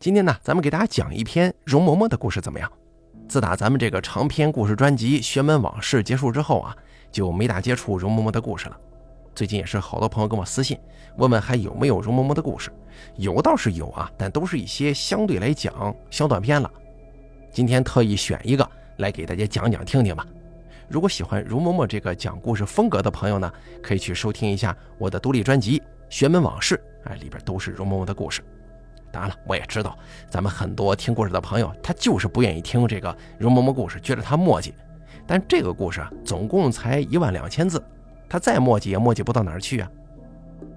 今天呢，咱们给大家讲一篇容嬷嬷的故事，怎么样？自打咱们这个长篇故事专辑《玄门往事》结束之后啊，就没大接触容嬷嬷的故事了。最近也是好多朋友跟我私信，问问还有没有容嬷嬷的故事。有倒是有啊，但都是一些相对来讲小短篇了。今天特意选一个来给大家讲讲听听吧。如果喜欢容嬷嬷这个讲故事风格的朋友呢，可以去收听一下我的独立专辑《玄门往事》，哎，里边都是容嬷嬷的故事。当然了，我也知道咱们很多听故事的朋友，他就是不愿意听这个容嬷嬷故事，觉得他墨迹。但这个故事啊，总共才一万两千字，他再墨迹也墨迹不到哪儿去啊。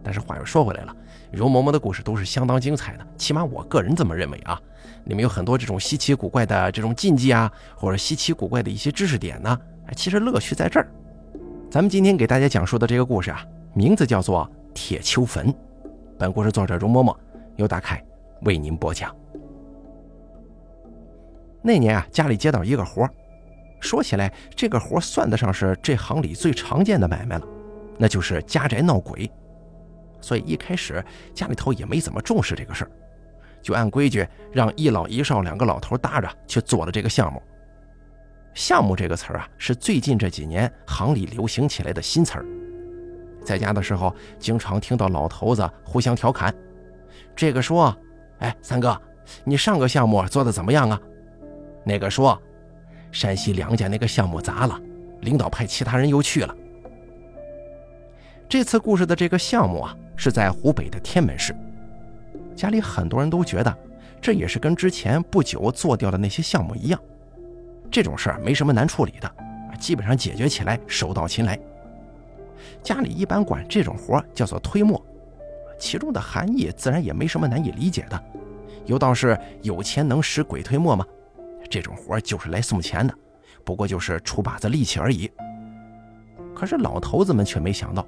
但是话又说回来了，容嬷嬷的故事都是相当精彩的，起码我个人这么认为啊。里面有很多这种稀奇古怪的这种禁忌啊，或者稀奇古怪的一些知识点呢。其实乐趣在这儿。咱们今天给大家讲述的这个故事啊，名字叫做《铁丘坟》。本故事作者容嬷嬷由大凯为您播讲。那年啊，家里接到一个活说起来，这个活算得上是这行里最常见的买卖了，那就是家宅闹鬼。所以一开始家里头也没怎么重视这个事儿，就按规矩让一老一少两个老头搭着去做了这个项目。项目这个词儿啊，是最近这几年行里流行起来的新词儿。在家的时候，经常听到老头子互相调侃：“这个说，哎，三哥，你上个项目做的怎么样啊？”那个说：“山西梁家那个项目砸了，领导派其他人又去了。”这次故事的这个项目啊，是在湖北的天门市。家里很多人都觉得，这也是跟之前不久做掉的那些项目一样。这种事儿没什么难处理的，基本上解决起来手到擒来。家里一般管这种活叫做推磨，其中的含义自然也没什么难以理解的。有道是有钱能使鬼推磨吗？这种活就是来送钱的，不过就是出把子力气而已。可是老头子们却没想到，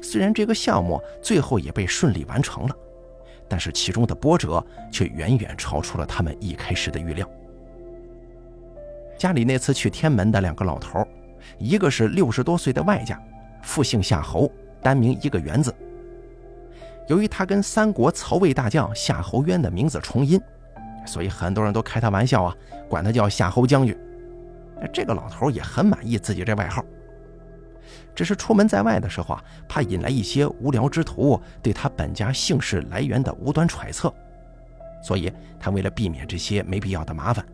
虽然这个项目最后也被顺利完成了，但是其中的波折却远远超出了他们一开始的预料。家里那次去天门的两个老头，一个是六十多岁的外家，复姓夏侯，单名一个元字。由于他跟三国曹魏大将夏侯渊的名字重音，所以很多人都开他玩笑啊，管他叫夏侯将军。这个老头也很满意自己这外号，只是出门在外的时候啊，怕引来一些无聊之徒对他本家姓氏来源的无端揣测，所以他为了避免这些没必要的麻烦。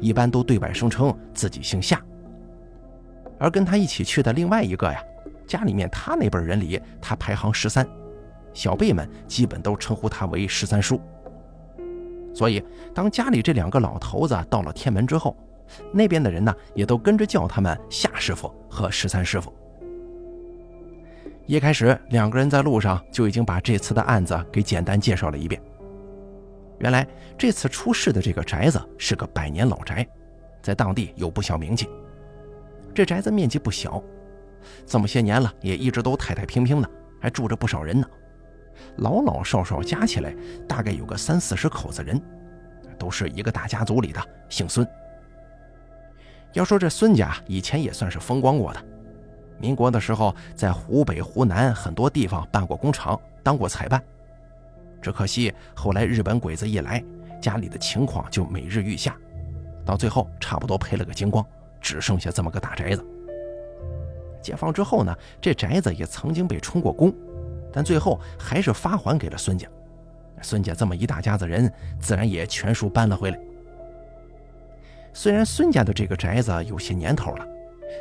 一般都对外声称自己姓夏，而跟他一起去的另外一个呀，家里面他那辈人里，他排行十三，小辈们基本都称呼他为十三叔。所以，当家里这两个老头子到了天门之后，那边的人呢，也都跟着叫他们夏师傅和十三师傅。一开始，两个人在路上就已经把这次的案子给简单介绍了一遍。原来这次出事的这个宅子是个百年老宅，在当地有不小名气。这宅子面积不小，这么些年了也一直都太太平平的，还住着不少人呢。老老少少加起来大概有个三四十口子人，都是一个大家族里的，姓孙。要说这孙家以前也算是风光过的，民国的时候在湖北、湖南很多地方办过工厂，当过采办。只可惜后来日本鬼子一来，家里的情况就每日愈下，到最后差不多赔了个精光，只剩下这么个大宅子。解放之后呢，这宅子也曾经被充过公，但最后还是发还给了孙家。孙家这么一大家子人，自然也全数搬了回来。虽然孙家的这个宅子有些年头了，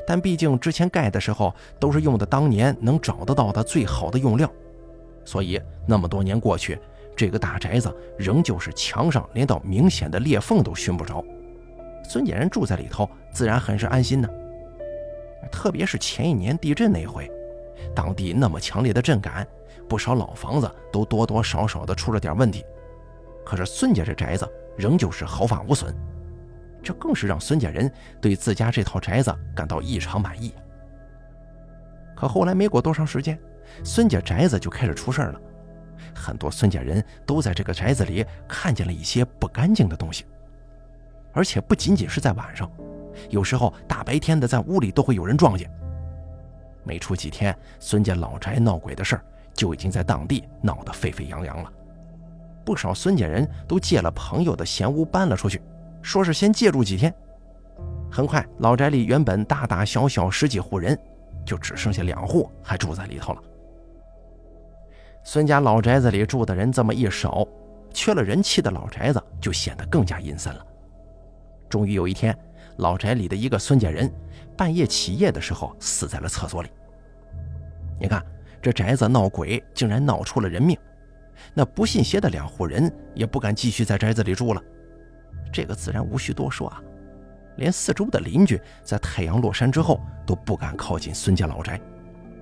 但毕竟之前盖的时候都是用的当年能找得到的最好的用料，所以那么多年过去。这个大宅子仍旧是墙上连道明显的裂缝都寻不着，孙家人住在里头自然很是安心呢。特别是前一年地震那回，当地那么强烈的震感，不少老房子都多多少少的出了点问题，可是孙家这宅子仍旧是毫发无损，这更是让孙家人对自家这套宅子感到异常满意。可后来没过多长时间，孙家宅子就开始出事了。很多孙家人都在这个宅子里看见了一些不干净的东西，而且不仅仅是在晚上，有时候大白天的在屋里都会有人撞见。没出几天，孙家老宅闹鬼的事儿就已经在当地闹得沸沸扬扬了，不少孙家人都借了朋友的闲屋搬了出去，说是先借住几天。很快，老宅里原本大大小小十几户人，就只剩下两户还住在里头了。孙家老宅子里住的人这么一少，缺了人气的老宅子就显得更加阴森了。终于有一天，老宅里的一个孙家人半夜起夜的时候死在了厕所里。你看，这宅子闹鬼竟然闹出了人命，那不信邪的两户人也不敢继续在宅子里住了。这个自然无需多说啊，连四周的邻居在太阳落山之后都不敢靠近孙家老宅。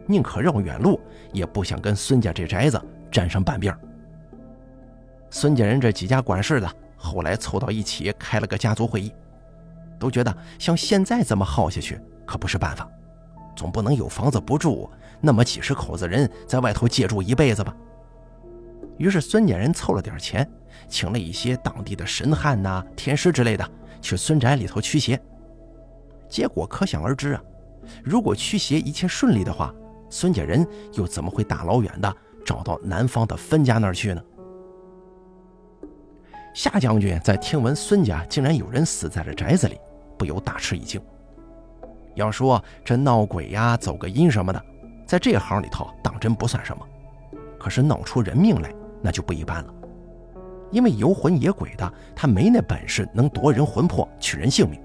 宁可绕远路，也不想跟孙家这宅子沾上半边孙家人这几家管事的后来凑到一起开了个家族会议，都觉得像现在这么耗下去可不是办法，总不能有房子不住，那么几十口子人在外头借住一辈子吧。于是孙家人凑了点钱，请了一些当地的神汉呐、天师之类的去孙宅里头驱邪。结果可想而知啊，如果驱邪一切顺利的话。孙家人又怎么会大老远的找到南方的分家那儿去呢？夏将军在听闻孙家竟然有人死在了宅子里，不由大吃一惊。要说这闹鬼呀、走个阴什么的，在这行里头当真不算什么，可是闹出人命来，那就不一般了。因为游魂野鬼的，他没那本事能夺人魂魄、取人性命。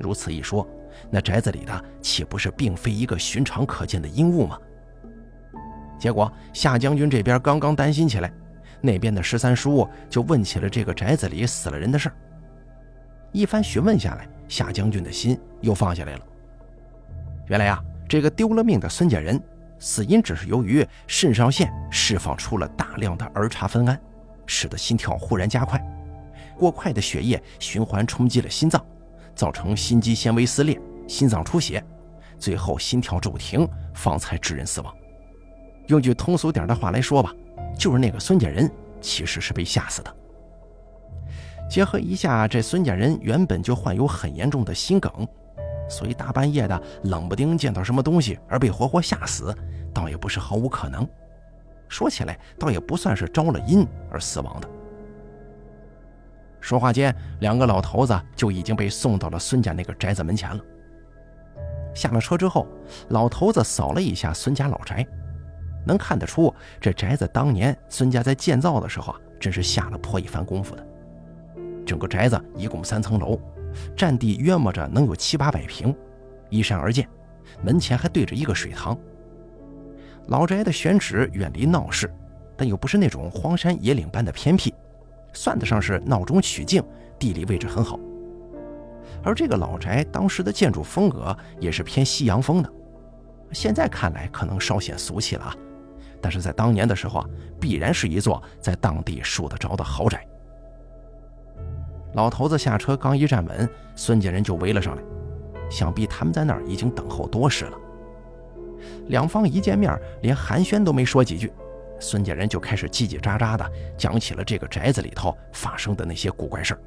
如此一说。那宅子里的岂不是并非一个寻常可见的阴物吗？结果夏将军这边刚刚担心起来，那边的十三叔就问起了这个宅子里死了人的事儿。一番询问下来，夏将军的心又放下来了。原来啊，这个丢了命的孙家人死因只是由于肾上腺释放出了大量的儿茶酚胺，使得心跳忽然加快，过快的血液循环冲击了心脏，造成心肌纤维撕裂。心脏出血，最后心跳骤停，方才致人死亡。用句通俗点的话来说吧，就是那个孙家人其实是被吓死的。结合一下，这孙家人原本就患有很严重的心梗，所以大半夜的冷不丁见到什么东西而被活活吓死，倒也不是毫无可能。说起来，倒也不算是招了阴而死亡的。说话间，两个老头子就已经被送到了孙家那个宅子门前了。下了车之后，老头子扫了一下孙家老宅，能看得出这宅子当年孙家在建造的时候啊，真是下了颇一番功夫的。整个宅子一共三层楼，占地约摸着能有七八百平，依山而建，门前还对着一个水塘。老宅的选址远离闹市，但又不是那种荒山野岭般的偏僻，算得上是闹中取静，地理位置很好。而这个老宅当时的建筑风格也是偏西洋风的，现在看来可能稍显俗气了啊，但是在当年的时候啊，必然是一座在当地数得着的豪宅。老头子下车刚一站稳，孙家人就围了上来，想必他们在那儿已经等候多时了。两方一见面，连寒暄都没说几句，孙家人就开始叽叽喳喳的讲起了这个宅子里头发生的那些古怪事儿。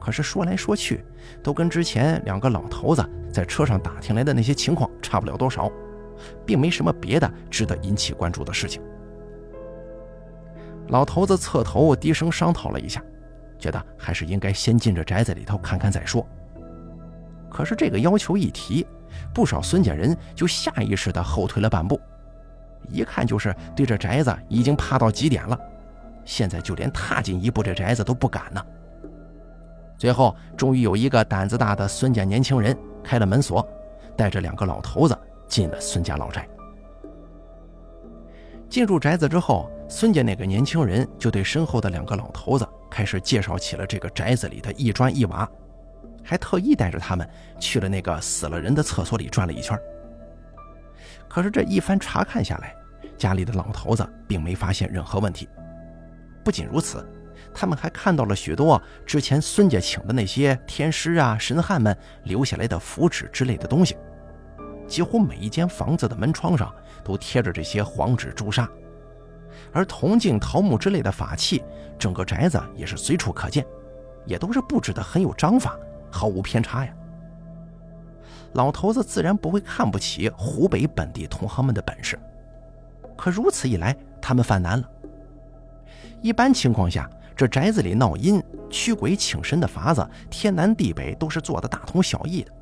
可是说来说去，都跟之前两个老头子在车上打听来的那些情况差不了多少，并没什么别的值得引起关注的事情。老头子侧头低声商讨了一下，觉得还是应该先进这宅子里头看看再说。可是这个要求一提，不少孙家人就下意识地后退了半步，一看就是对这宅子已经怕到极点了，现在就连踏进一步这宅子都不敢呢。最后，终于有一个胆子大的孙家年轻人开了门锁，带着两个老头子进了孙家老宅。进入宅子之后，孙家那个年轻人就对身后的两个老头子开始介绍起了这个宅子里的一砖一瓦，还特意带着他们去了那个死了人的厕所里转了一圈。可是这一番查看下来，家里的老头子并没发现任何问题。不仅如此。他们还看到了许多之前孙家请的那些天师啊、神汉们留下来的符纸之类的东西，几乎每一间房子的门窗上都贴着这些黄纸朱砂，而铜镜、桃木之类的法器，整个宅子也是随处可见，也都是布置的很有章法，毫无偏差呀。老头子自然不会看不起湖北本地同行们的本事，可如此一来，他们犯难了。一般情况下，这宅子里闹阴、驱鬼请神的法子，天南地北都是做的大同小异的。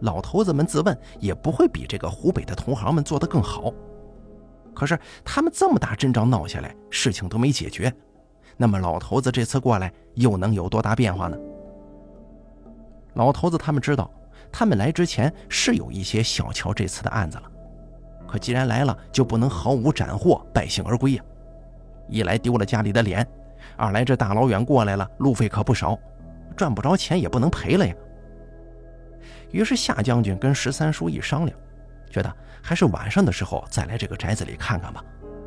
老头子们自问也不会比这个湖北的同行们做得更好。可是他们这么大阵仗闹下来，事情都没解决，那么老头子这次过来又能有多大变化呢？老头子他们知道，他们来之前是有一些小瞧这次的案子了，可既然来了，就不能毫无斩获，败兴而归呀。一来丢了家里的脸，二来这大老远过来了，路费可不少，赚不着钱也不能赔了呀。于是夏将军跟十三叔一商量，觉得还是晚上的时候再来这个宅子里看看吧。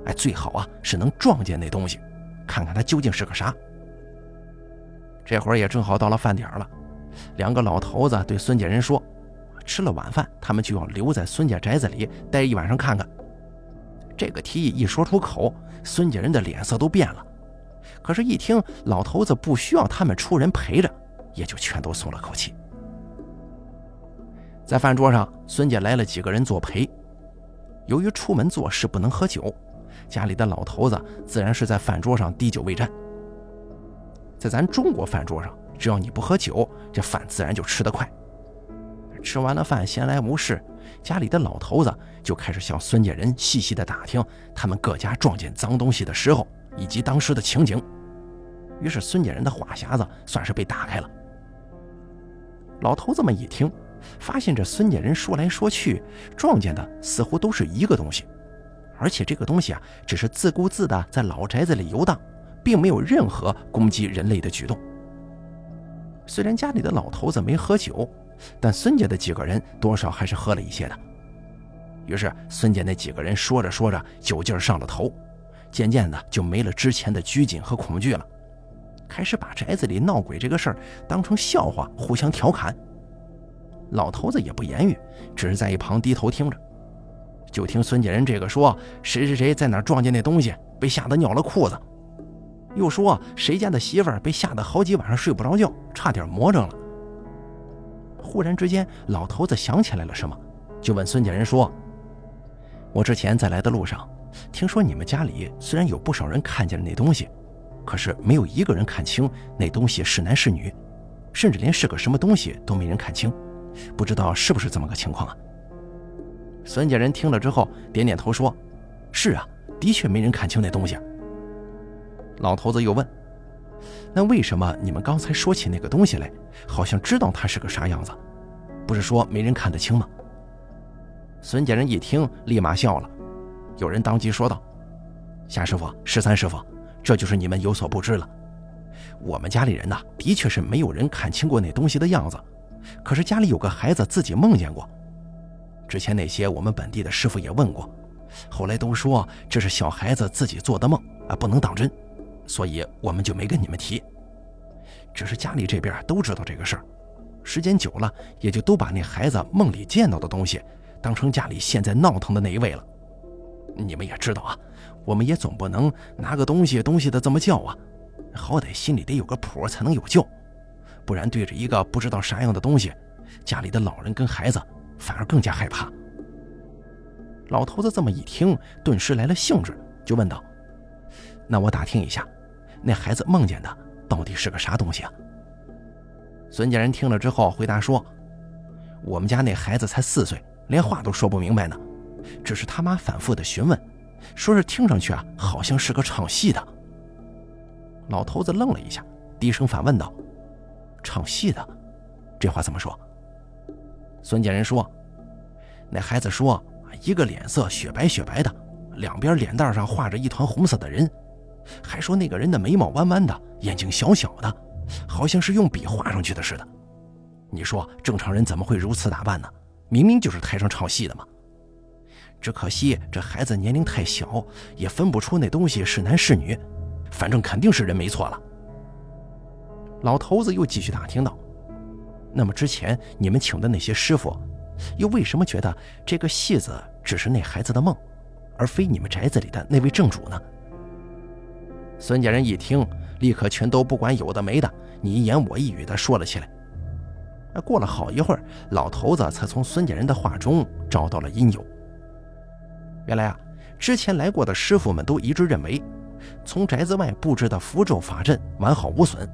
哎，最好啊是能撞见那东西，看看它究竟是个啥。这会儿也正好到了饭点了，两个老头子对孙家人说：“吃了晚饭，他们就要留在孙家宅子里待一晚上看看。”这个提议一说出口，孙家人的脸色都变了。可是，一听老头子不需要他们出人陪着，也就全都松了口气。在饭桌上，孙家来了几个人作陪。由于出门做事不能喝酒，家里的老头子自然是在饭桌上滴酒未沾。在咱中国饭桌上，只要你不喝酒，这饭自然就吃得快。吃完了饭，闲来无事，家里的老头子就开始向孙家人细细的打听他们各家撞见脏东西的时候以及当时的情景。于是孙家人的话匣子算是被打开了。老头子们一听。发现这孙家人说来说去，撞见的似乎都是一个东西，而且这个东西啊，只是自顾自的在老宅子里游荡，并没有任何攻击人类的举动。虽然家里的老头子没喝酒，但孙家的几个人多少还是喝了一些的。于是孙家那几个人说着说着，酒劲上了头，渐渐的就没了之前的拘谨和恐惧了，开始把宅子里闹鬼这个事儿当成笑话，互相调侃。老头子也不言语，只是在一旁低头听着。就听孙家人这个说：“谁谁谁在哪撞见那东西，被吓得尿了裤子。”又说：“谁家的媳妇儿被吓得好几晚上睡不着觉，差点魔怔了。”忽然之间，老头子想起来了什么，就问孙家人说：“我之前在来的路上，听说你们家里虽然有不少人看见了那东西，可是没有一个人看清那东西是男是女，甚至连是个什么东西都没人看清。”不知道是不是这么个情况啊？孙家人听了之后点点头说：“是啊，的确没人看清那东西。”老头子又问：“那为什么你们刚才说起那个东西来，好像知道它是个啥样子？不是说没人看得清吗？”孙家人一听，立马笑了。有人当即说道：“夏师傅，十三师傅，这就是你们有所不知了。我们家里人呐，的确是没有人看清过那东西的样子。”可是家里有个孩子自己梦见过，之前那些我们本地的师傅也问过，后来都说这是小孩子自己做的梦啊，不能当真，所以我们就没跟你们提。只是家里这边都知道这个事儿，时间久了也就都把那孩子梦里见到的东西当成家里现在闹腾的那一位了。你们也知道啊，我们也总不能拿个东西东西的这么叫啊，好歹心里得有个谱才能有救。不然对着一个不知道啥样的东西，家里的老人跟孩子反而更加害怕。老头子这么一听，顿时来了兴致，就问道：“那我打听一下，那孩子梦见的到底是个啥东西啊？”孙家人听了之后回答说：“我们家那孩子才四岁，连话都说不明白呢，只是他妈反复的询问，说是听上去啊，好像是个唱戏的。”老头子愣了一下，低声反问道。唱戏的，这话怎么说？孙家人说：“那孩子说，一个脸色雪白雪白的，两边脸蛋上画着一团红色的人，还说那个人的眉毛弯弯的，眼睛小小的，好像是用笔画上去的似的。你说正常人怎么会如此打扮呢？明明就是台上唱戏的嘛！只可惜这孩子年龄太小，也分不出那东西是男是女，反正肯定是人没错了。”老头子又继续打听道：“那么之前你们请的那些师傅，又为什么觉得这个戏子只是那孩子的梦，而非你们宅子里的那位正主呢？”孙家人一听，立刻全都不管有的没的，你一言我一语的说了起来。过了好一会儿，老头子才从孙家人的话中找到了因由。原来啊，之前来过的师傅们都一致认为，从宅子外布置的符咒法阵完好无损。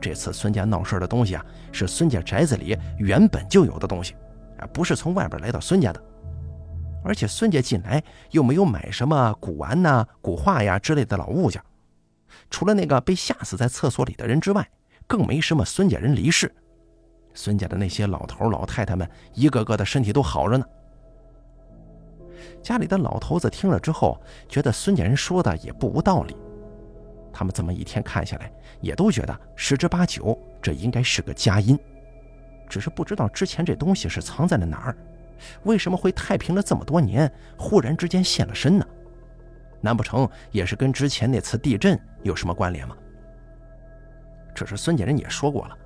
这次孙家闹事的东西啊，是孙家宅子里原本就有的东西，啊，不是从外边来到孙家的。而且孙家进来又没有买什么古玩呐、古画呀之类的老物件，除了那个被吓死在厕所里的人之外，更没什么孙家人离世。孙家的那些老头老太太们，一个个的身体都好着呢。家里的老头子听了之后，觉得孙家人说的也不无道理。他们这么一天看下来，也都觉得十之八九，这应该是个佳音。只是不知道之前这东西是藏在了哪儿，为什么会太平了这么多年，忽然之间现了身呢？难不成也是跟之前那次地震有什么关联吗？这是孙家人也说过了，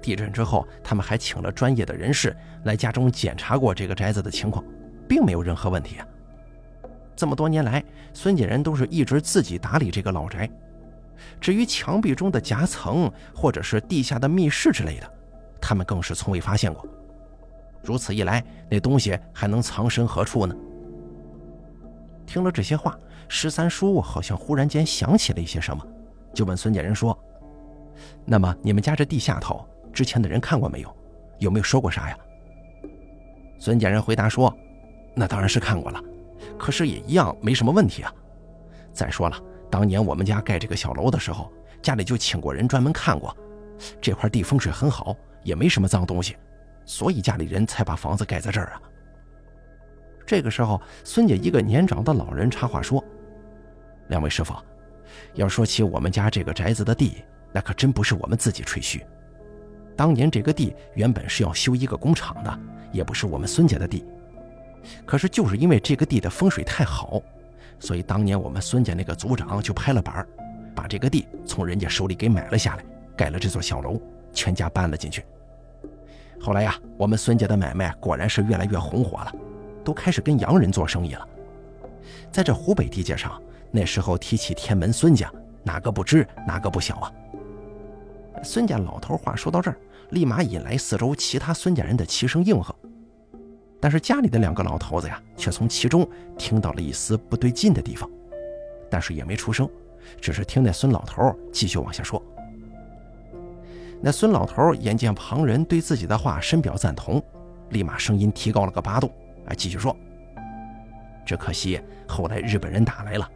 地震之后，他们还请了专业的人士来家中检查过这个宅子的情况，并没有任何问题啊。这么多年来，孙家人都是一直自己打理这个老宅。至于墙壁中的夹层，或者是地下的密室之类的，他们更是从未发现过。如此一来，那东西还能藏身何处呢？听了这些话，十三叔好像忽然间想起了一些什么，就问孙家人说：“那么你们家这地下头，之前的人看过没有？有没有说过啥呀？”孙家人回答说：“那当然是看过了，可是也一样没什么问题啊。再说了。”当年我们家盖这个小楼的时候，家里就请过人专门看过，这块地风水很好，也没什么脏东西，所以家里人才把房子盖在这儿啊。这个时候，孙家一个年长的老人插话说：“两位师傅，要说起我们家这个宅子的地，那可真不是我们自己吹嘘。当年这个地原本是要修一个工厂的，也不是我们孙家的地，可是就是因为这个地的风水太好。”所以当年我们孙家那个族长就拍了板把这个地从人家手里给买了下来，盖了这座小楼，全家搬了进去。后来呀，我们孙家的买卖果然是越来越红火了，都开始跟洋人做生意了。在这湖北地界上，那时候提起天门孙家，哪个不知，哪个不晓啊？孙家老头话说到这儿，立马引来四周其他孙家人的齐声应和。但是家里的两个老头子呀，却从其中听到了一丝不对劲的地方，但是也没出声，只是听那孙老头继续往下说。那孙老头眼见旁人对自己的话深表赞同，立马声音提高了个八度，啊，继续说：“只可惜后来日本人打来了，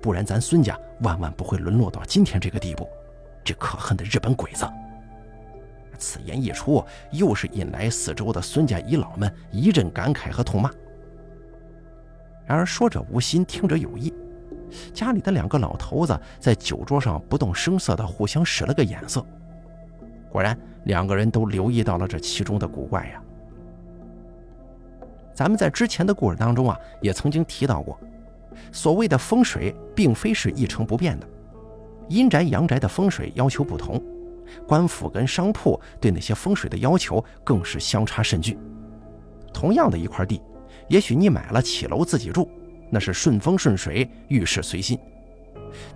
不然咱孙家万万不会沦落到今天这个地步。这可恨的日本鬼子！”此言一出，又是引来四周的孙家遗老们一阵感慨和痛骂。然而说者无心，听者有意。家里的两个老头子在酒桌上不动声色地互相使了个眼色。果然，两个人都留意到了这其中的古怪呀。咱们在之前的故事当中啊，也曾经提到过，所谓的风水并非是一成不变的，阴宅阳宅的风水要求不同。官府跟商铺对那些风水的要求更是相差甚巨。同样的一块地，也许你买了起楼自己住，那是顺风顺水，遇事随心；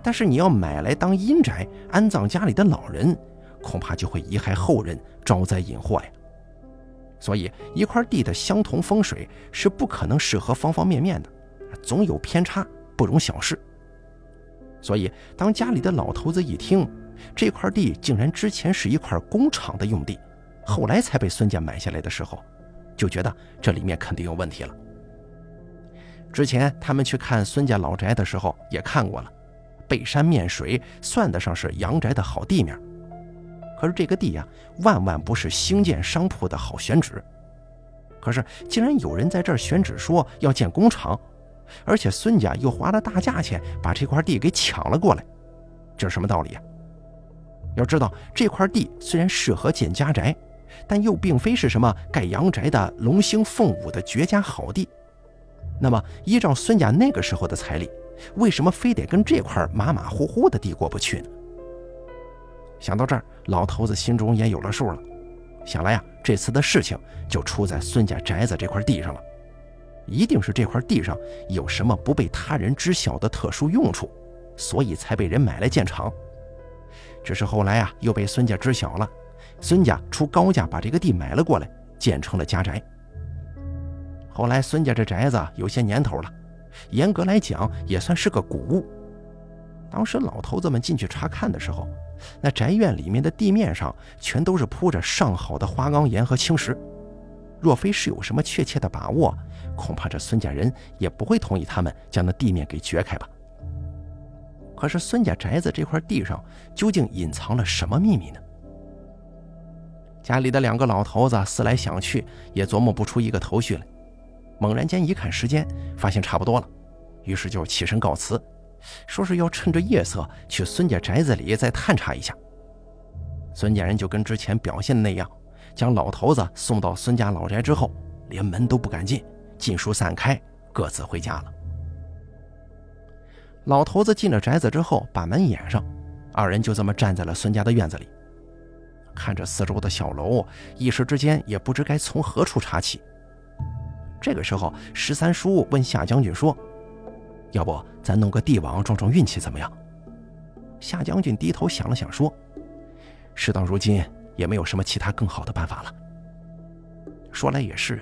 但是你要买来当阴宅，安葬家里的老人，恐怕就会贻害后人，招灾引祸呀。所以，一块地的相同风水是不可能适合方方面面的，总有偏差，不容小视。所以，当家里的老头子一听，这块地竟然之前是一块工厂的用地，后来才被孙家买下来的时候，就觉得这里面肯定有问题了。之前他们去看孙家老宅的时候也看过了，背山面水，算得上是阳宅的好地面。可是这个地呀，万万不是兴建商铺的好选址。可是竟然有人在这儿选址说要建工厂，而且孙家又花了大价钱把这块地给抢了过来，这是什么道理呀？要知道，这块地虽然适合建家宅，但又并非是什么盖阳宅的龙兴凤舞的绝佳好地。那么，依照孙家那个时候的财力，为什么非得跟这块马马虎虎的地过不去呢？想到这儿，老头子心中也有了数了。想来呀，这次的事情就出在孙家宅子这块地上了，一定是这块地上有什么不被他人知晓的特殊用处，所以才被人买来建厂。只是后来啊，又被孙家知晓了，孙家出高价把这个地买了过来，建成了家宅。后来孙家这宅子有些年头了，严格来讲也算是个古物，当时老头子们进去查看的时候，那宅院里面的地面上全都是铺着上好的花岗岩和青石。若非是有什么确切的把握，恐怕这孙家人也不会同意他们将那地面给掘开吧。可是孙家宅子这块地上究竟隐藏了什么秘密呢？家里的两个老头子思来想去，也琢磨不出一个头绪来。猛然间一看时间，发现差不多了，于是就起身告辞。说是要趁着夜色去孙家宅子里再探查一下。孙家人就跟之前表现的那样，将老头子送到孙家老宅之后，连门都不敢进，尽数散开，各自回家了。老头子进了宅子之后，把门掩上，二人就这么站在了孙家的院子里，看着四周的小楼，一时之间也不知该从何处查起。这个时候，十三叔问夏将军说。要不咱弄个地网撞撞运气怎么样？夏将军低头想了想，说：“事到如今，也没有什么其他更好的办法了。”说来也是，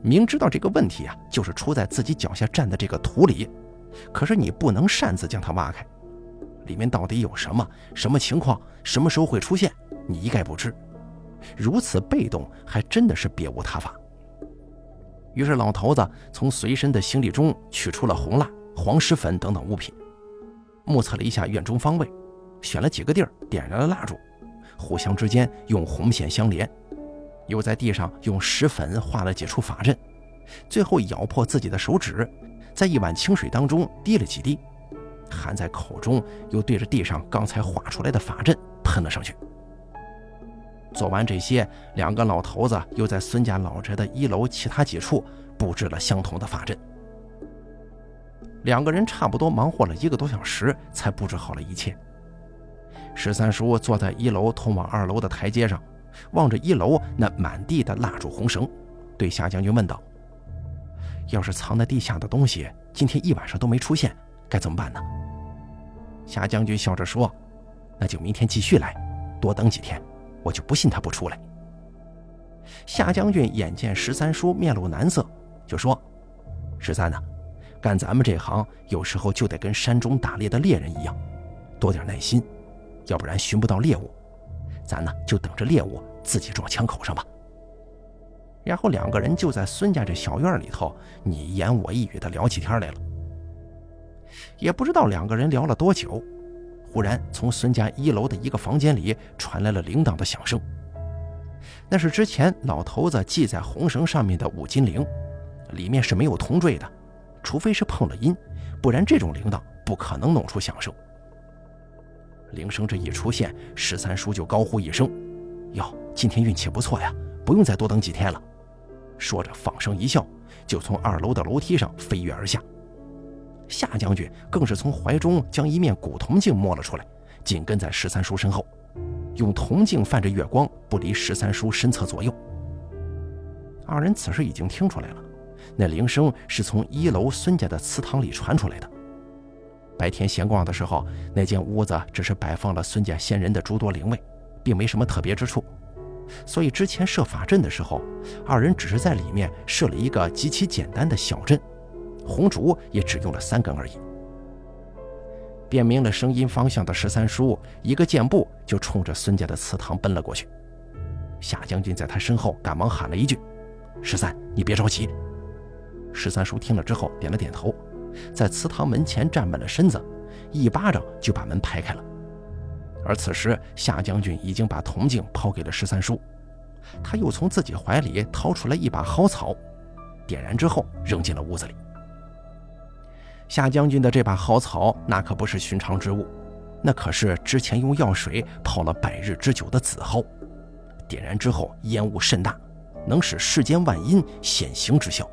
明知道这个问题啊，就是出在自己脚下站的这个土里，可是你不能擅自将它挖开，里面到底有什么、什么情况、什么时候会出现，你一概不知。如此被动，还真的是别无他法。于是老头子从随身的行李中取出了红蜡。黄石粉等等物品，目测了一下院中方位，选了几个地儿，点燃了蜡烛，互相之间用红线相连，又在地上用石粉画了几处法阵，最后咬破自己的手指，在一碗清水当中滴了几滴，含在口中，又对着地上刚才画出来的法阵喷了上去。做完这些，两个老头子又在孙家老宅的一楼其他几处布置了相同的法阵。两个人差不多忙活了一个多小时，才布置好了一切。十三叔坐在一楼通往二楼的台阶上，望着一楼那满地的蜡烛红绳，对夏将军问道：“要是藏在地下的东西今天一晚上都没出现，该怎么办呢？”夏将军笑着说：“那就明天继续来，多等几天，我就不信他不出来。”夏将军眼见十三叔面露难色，就说：“十三呢？”干咱们这行，有时候就得跟山中打猎的猎人一样，多点耐心，要不然寻不到猎物。咱呢，就等着猎物自己撞枪口上吧。然后两个人就在孙家这小院里头，你一言我一语的聊起天来了。也不知道两个人聊了多久，忽然从孙家一楼的一个房间里传来了铃铛的响声。那是之前老头子系在红绳上面的五金铃，里面是没有铜坠的。除非是碰了音，不然这种铃铛不可能弄出响声。铃声这一出现，十三叔就高呼一声：“哟，今天运气不错呀，不用再多等几天了。”说着放声一笑，就从二楼的楼梯上飞跃而下。夏将军更是从怀中将一面古铜镜摸了出来，紧跟在十三叔身后，用铜镜泛着月光，不离十三叔身侧左右。二人此时已经听出来了。那铃声是从一楼孙家的祠堂里传出来的。白天闲逛的时候，那间屋子只是摆放了孙家先人的诸多灵位，并没什么特别之处。所以之前设法阵的时候，二人只是在里面设了一个极其简单的小阵，红烛也只用了三根而已。辨明了声音方向的十三叔，一个箭步就冲着孙家的祠堂奔了过去。夏将军在他身后赶忙喊了一句：“十三，你别着急。”十三叔听了之后点了点头，在祠堂门前站稳了身子，一巴掌就把门拍开了。而此时夏将军已经把铜镜抛给了十三叔，他又从自己怀里掏出来一把蒿草，点燃之后扔进了屋子里。夏将军的这把蒿草那可不是寻常之物，那可是之前用药水泡了百日之久的紫蒿，点燃之后烟雾甚大，能使世间万阴显形之效。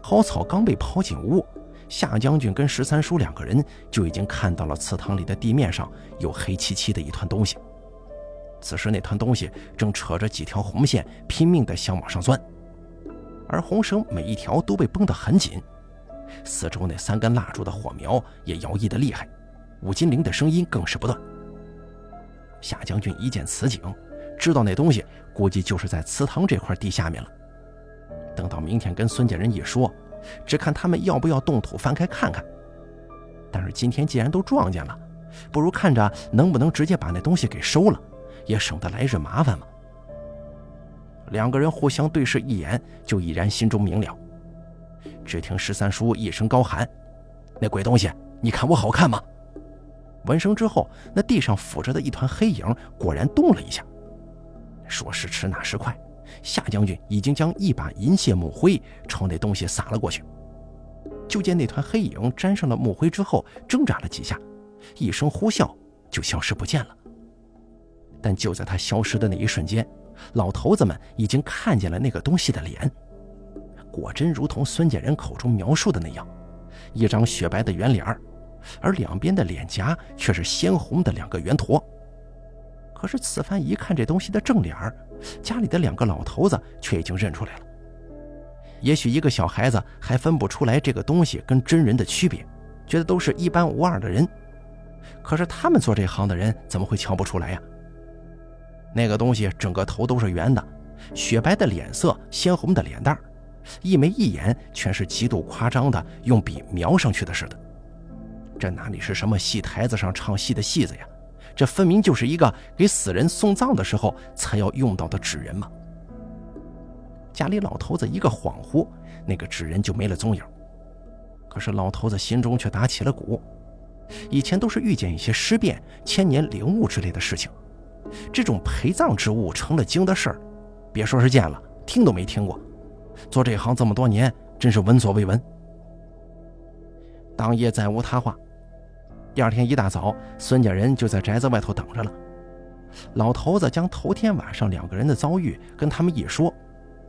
蒿草刚被抛进屋，夏将军跟十三叔两个人就已经看到了祠堂里的地面上有黑漆漆的一团东西。此时那团东西正扯着几条红线，拼命地想往上钻，而红绳每一条都被绷得很紧，四周那三根蜡烛的火苗也摇曳得厉害，五金铃的声音更是不断。夏将军一见此景，知道那东西估计就是在祠堂这块地下面了。等到明天跟孙家人一说，只看他们要不要动土翻开看看。但是今天既然都撞见了，不如看着能不能直接把那东西给收了，也省得来日麻烦嘛。两个人互相对视一眼，就已然心中明了。只听十三叔一声高喊：“那鬼东西，你看我好看吗？”闻声之后，那地上浮着的一团黑影果然动了一下。说时迟，那时快，夏将军已经将一把银屑木灰朝那东西撒了过去。就见那团黑影沾上了木灰之后，挣扎了几下，一声呼啸就消失不见了。但就在他消失的那一瞬间，老头子们已经看见了那个东西的脸，果真如同孙家人口中描述的那样，一张雪白的圆脸儿。而两边的脸颊却是鲜红的两个圆坨。可是此番一看这东西的正脸儿，家里的两个老头子却已经认出来了。也许一个小孩子还分不出来这个东西跟真人的区别，觉得都是一般无二的人。可是他们做这行的人怎么会瞧不出来呀？那个东西整个头都是圆的，雪白的脸色，鲜红的脸蛋儿，一眉一眼全是极度夸张的用笔描上去的似的。这哪里是什么戏台子上唱戏的戏子呀？这分明就是一个给死人送葬的时候才要用到的纸人嘛！家里老头子一个恍惚，那个纸人就没了踪影。可是老头子心中却打起了鼓，以前都是遇见一些尸变、千年灵物之类的事情，这种陪葬之物成了精的事儿，别说是见了，听都没听过。做这行这么多年，真是闻所未闻。当夜再无他话。第二天一大早，孙家人就在宅子外头等着了。老头子将头天晚上两个人的遭遇跟他们一说，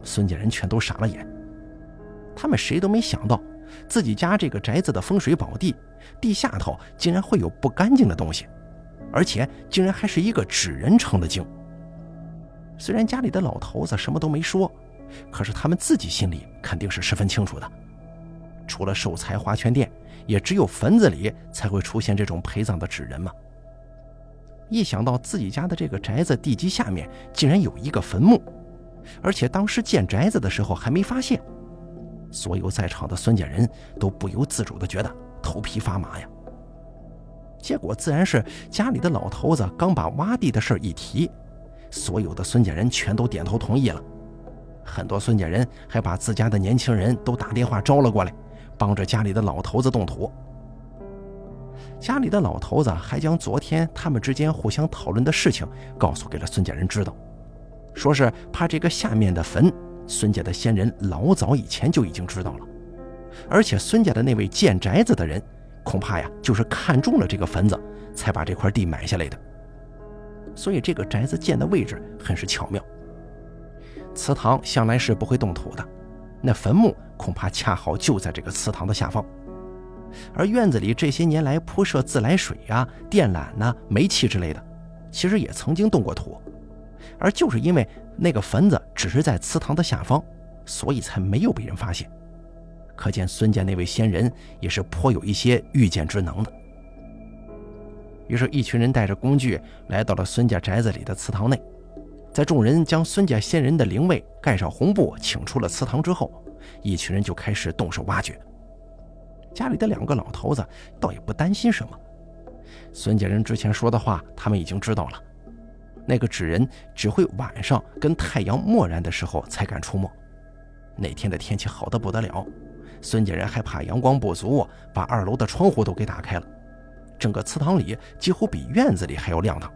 孙家人全都傻了眼。他们谁都没想到，自己家这个宅子的风水宝地地下头竟然会有不干净的东西，而且竟然还是一个纸人成的精。虽然家里的老头子什么都没说，可是他们自己心里肯定是十分清楚的。除了寿材华全店。也只有坟子里才会出现这种陪葬的纸人嘛。一想到自己家的这个宅子地基下面竟然有一个坟墓，而且当时建宅子的时候还没发现，所有在场的孙家人都不由自主地觉得头皮发麻呀。结果自然是家里的老头子刚把挖地的事一提，所有的孙家人全都点头同意了。很多孙家人还把自家的年轻人都打电话招了过来。帮着家里的老头子动土，家里的老头子还将昨天他们之间互相讨论的事情告诉给了孙家人知道，说是怕这个下面的坟，孙家的先人老早以前就已经知道了，而且孙家的那位建宅子的人，恐怕呀就是看中了这个坟子，才把这块地买下来的，所以这个宅子建的位置很是巧妙，祠堂向来是不会动土的。那坟墓恐怕恰好就在这个祠堂的下方，而院子里这些年来铺设自来水呀、电缆呐、煤气之类的，其实也曾经动过土，而就是因为那个坟子只是在祠堂的下方，所以才没有被人发现。可见孙家那位先人也是颇有一些预见之能的。于是，一群人带着工具来到了孙家宅子里的祠堂内。在众人将孙家先人的灵位盖上红布，请出了祠堂之后，一群人就开始动手挖掘。家里的两个老头子倒也不担心什么，孙家人之前说的话，他们已经知道了。那个纸人只会晚上跟太阳漠然的时候才敢出没。那天的天气好的不得了，孙家人还怕阳光不足，把二楼的窗户都给打开了，整个祠堂里几乎比院子里还要亮堂。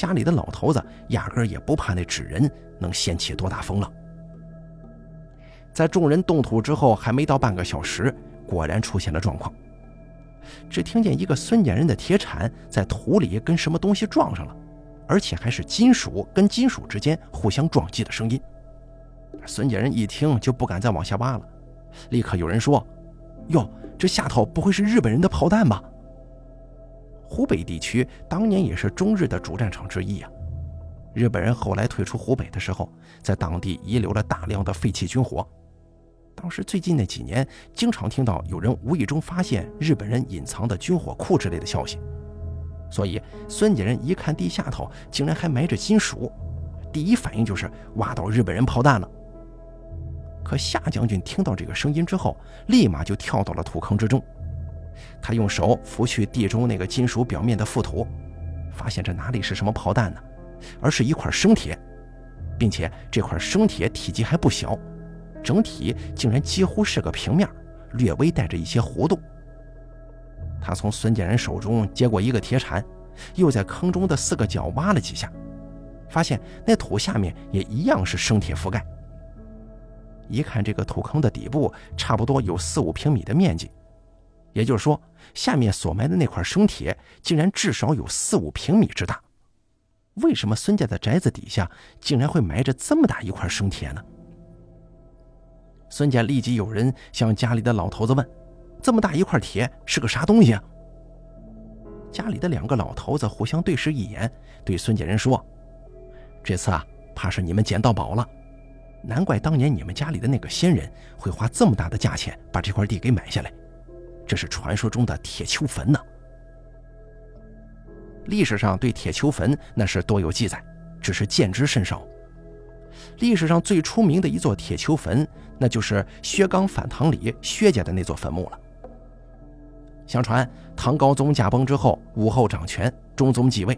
家里的老头子压根也不怕那纸人能掀起多大风浪。在众人动土之后，还没到半个小时，果然出现了状况。只听见一个孙家人的铁铲在土里跟什么东西撞上了，而且还是金属跟金属之间互相撞击的声音。孙家人一听就不敢再往下挖了，立刻有人说：“哟，这下头不会是日本人的炮弹吧？”湖北地区当年也是中日的主战场之一啊。日本人后来退出湖北的时候，在当地遗留了大量的废弃军火。当时最近那几年，经常听到有人无意中发现日本人隐藏的军火库之类的消息。所以孙家人一看地下头竟然还埋着金属，第一反应就是挖到日本人炮弹了。可夏将军听到这个声音之后，立马就跳到了土坑之中。他用手拂去地中那个金属表面的覆土，发现这哪里是什么炮弹呢，而是一块生铁，并且这块生铁体积还不小，整体竟然几乎是个平面，略微带着一些弧度。他从孙建仁手中接过一个铁铲，又在坑中的四个角挖了几下，发现那土下面也一样是生铁覆盖。一看这个土坑的底部，差不多有四五平米的面积。也就是说，下面所埋的那块生铁竟然至少有四五平米之大。为什么孙家的宅子底下竟然会埋着这么大一块生铁呢？孙家立即有人向家里的老头子问：“这么大一块铁是个啥东西啊？”家里的两个老头子互相对视一眼，对孙家人说：“这次啊，怕是你们捡到宝了。难怪当年你们家里的那个仙人会花这么大的价钱把这块地给买下来。”这是传说中的铁丘坟呢。历史上对铁丘坟那是多有记载，只是见之甚少。历史上最出名的一座铁丘坟，那就是薛刚反唐里薛家的那座坟墓了。相传唐高宗驾崩之后，武后掌权，中宗继位。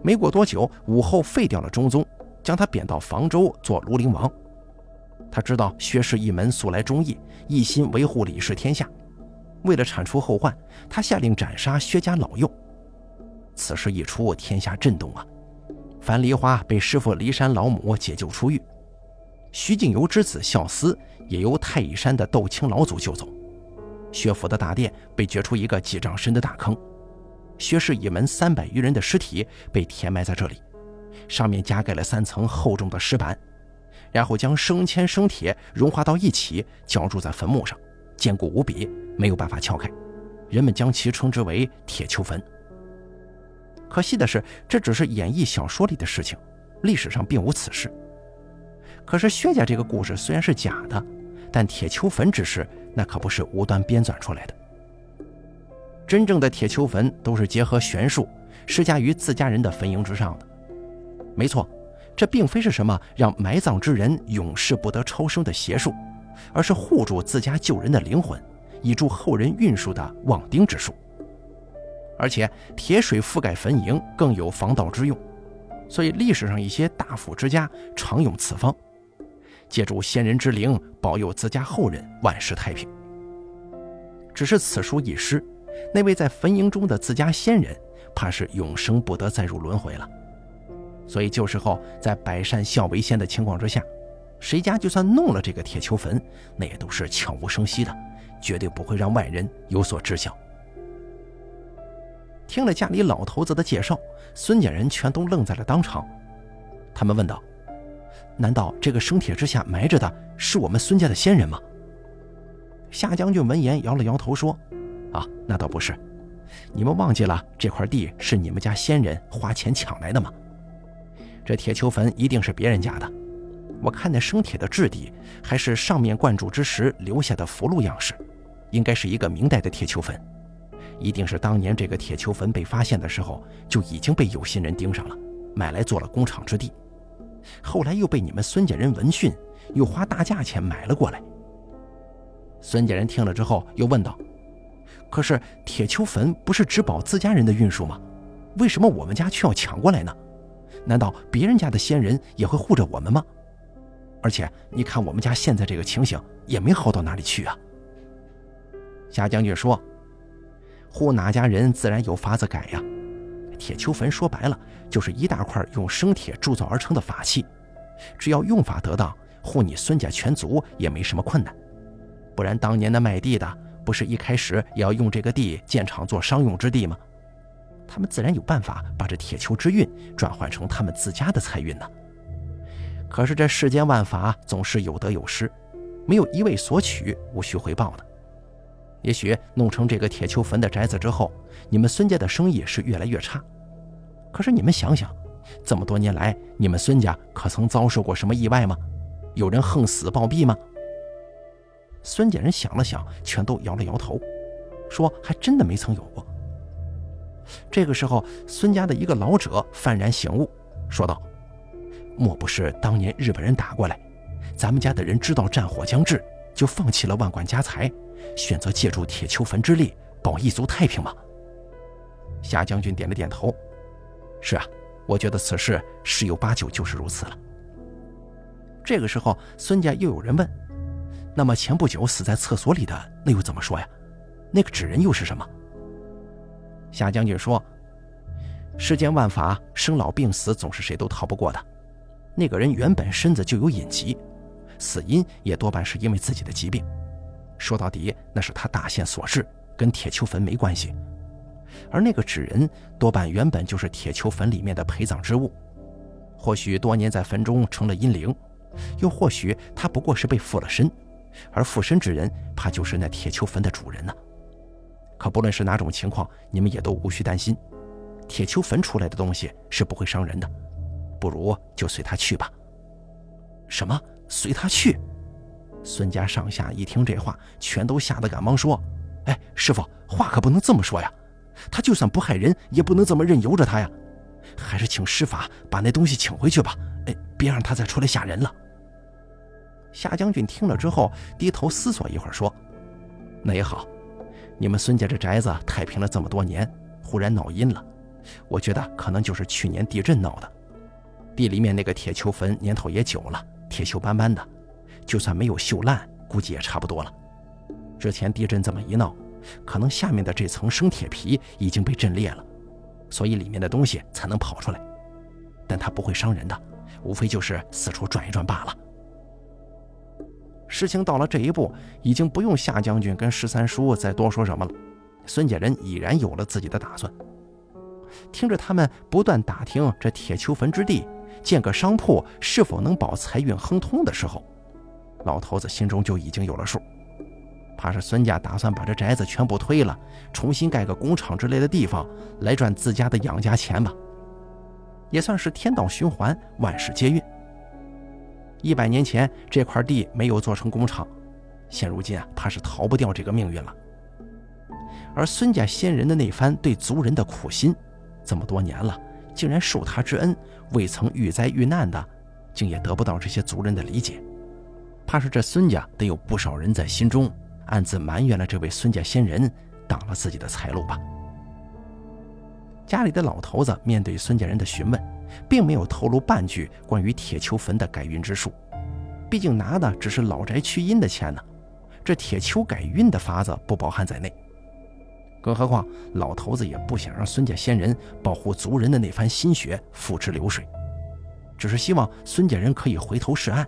没过多久，武后废掉了中宗，将他贬到房州做庐陵王。他知道薛氏一门素来忠义，一心维护李氏天下。为了铲除后患，他下令斩杀薛家老幼。此事一出，天下震动啊！樊梨花被师傅骊山老母解救出狱，徐敬游之子孝思也由太乙山的窦青老祖救走。薛府的大殿被掘出一个几丈深的大坑，薛氏一门三百余人的尸体被填埋在这里，上面加盖了三层厚重的石板，然后将生铅生铁融化到一起，浇筑在坟墓上。坚固无比，没有办法撬开，人们将其称之为铁丘坟。可惜的是，这只是演绎小说里的事情，历史上并无此事。可是薛家这个故事虽然是假的，但铁丘坟之事那可不是无端编纂出来的。真正的铁丘坟都是结合玄术，施加于自家人的坟茔之上的。没错，这并非是什么让埋葬之人永世不得超生的邪术。而是护住自家救人的灵魂，以助后人运输的旺丁之术。而且铁水覆盖坟茔更有防盗之用，所以历史上一些大富之家常用此方，借助先人之灵保佑自家后人万事太平。只是此书一失，那位在坟茔中的自家先人怕是永生不得再入轮回了。所以旧时候在百善孝为先的情况之下。谁家就算弄了这个铁球坟，那也都是悄无声息的，绝对不会让外人有所知晓。听了家里老头子的介绍，孙家人全都愣在了当场。他们问道：“难道这个生铁之下埋着的是我们孙家的先人吗？”夏将军闻言摇了摇头说：“啊，那倒不是。你们忘记了这块地是你们家先人花钱抢来的吗？这铁球坟一定是别人家的。”我看那生铁的质地，还是上面灌注之时留下的符箓样式，应该是一个明代的铁球坟，一定是当年这个铁球坟被发现的时候就已经被有心人盯上了，买来做了工厂之地，后来又被你们孙家人闻讯，又花大价钱买了过来。孙家人听了之后又问道：“可是铁球坟不是只保自家人的运输吗？为什么我们家却要抢过来呢？难道别人家的先人也会护着我们吗？”而且你看，我们家现在这个情形也没好到哪里去啊。夏将军说：“护哪家人，自然有法子改呀。铁丘坟说白了，就是一大块用生铁铸造而成的法器，只要用法得当，护你孙家全族也没什么困难。不然当年的卖地的，不是一开始也要用这个地建厂做商用之地吗？他们自然有办法把这铁丘之运转换成他们自家的财运呢。”可是这世间万法总是有得有失，没有一味索取无需回报的。也许弄成这个铁丘坟的宅子之后，你们孙家的生意是越来越差。可是你们想想，这么多年来，你们孙家可曾遭受过什么意外吗？有人横死暴毙吗？孙家人想了想，全都摇了摇头，说：“还真的没曾有过。”这个时候，孙家的一个老者幡然醒悟，说道。莫不是当年日本人打过来，咱们家的人知道战火将至，就放弃了万贯家财，选择借助铁丘坟之力保一族太平吗？夏将军点了点头：“是啊，我觉得此事十有八九就是如此了。”这个时候，孙家又有人问：“那么前不久死在厕所里的那又怎么说呀？那个纸人又是什么？”夏将军说：“世间万法，生老病死总是谁都逃不过的。那个人原本身子就有隐疾，死因也多半是因为自己的疾病。说到底，那是他大限所致，跟铁丘坟没关系。而那个纸人多半原本就是铁丘坟里面的陪葬之物，或许多年在坟中成了阴灵，又或许他不过是被附了身，而附身之人怕就是那铁丘坟的主人呢。可不论是哪种情况，你们也都无需担心，铁丘坟出来的东西是不会伤人的，不如就随他去吧。什么？随他去？孙家上下一听这话，全都吓得赶忙说：“哎，师傅，话可不能这么说呀！他就算不害人，也不能这么任由着他呀！还是请施法把那东西请回去吧，哎，别让他再出来吓人了。”夏将军听了之后，低头思索一会儿，说：“那也好，你们孙家这宅子太平了这么多年，忽然闹阴了，我觉得可能就是去年地震闹的。地里面那个铁锹坟年头也久了，铁锈斑斑的。”就算没有锈烂，估计也差不多了。之前地震这么一闹，可能下面的这层生铁皮已经被震裂了，所以里面的东西才能跑出来。但它不会伤人的，无非就是四处转一转罢了。事情到了这一步，已经不用夏将军跟十三叔再多说什么了。孙家人已然有了自己的打算。听着他们不断打听这铁丘坟之地建个商铺是否能保财运亨通的时候，老头子心中就已经有了数，怕是孙家打算把这宅子全部推了，重新盖个工厂之类的地方来赚自家的养家钱吧，也算是天道循环，万事皆运。一百年前这块地没有做成工厂，现如今啊，怕是逃不掉这个命运了。而孙家先人的那番对族人的苦心，这么多年了，竟然受他之恩，未曾遇灾遇难的，竟也得不到这些族人的理解。怕是这孙家得有不少人在心中暗自埋怨了这位孙家先人挡了自己的财路吧。家里的老头子面对孙家人的询问，并没有透露半句关于铁丘坟的改运之术，毕竟拿的只是老宅驱阴的钱呢，这铁丘改运的法子不包含在内。更何况老头子也不想让孙家先人保护族人的那番心血付之流水，只是希望孙家人可以回头是岸。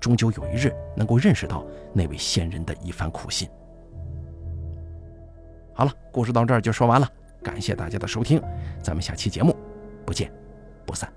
终究有一日能够认识到那位先人的一番苦心。好了，故事到这儿就说完了，感谢大家的收听，咱们下期节目不见不散。